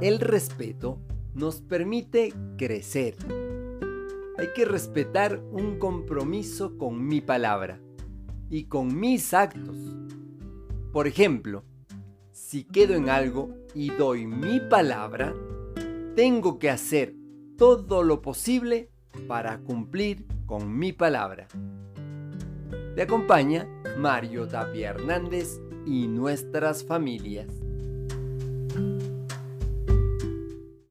El respeto nos permite crecer. Hay que respetar un compromiso con mi palabra y con mis actos. Por ejemplo, si quedo en algo y doy mi palabra, tengo que hacer todo lo posible para cumplir con mi palabra. Te acompaña Mario Tapia Hernández y nuestras familias.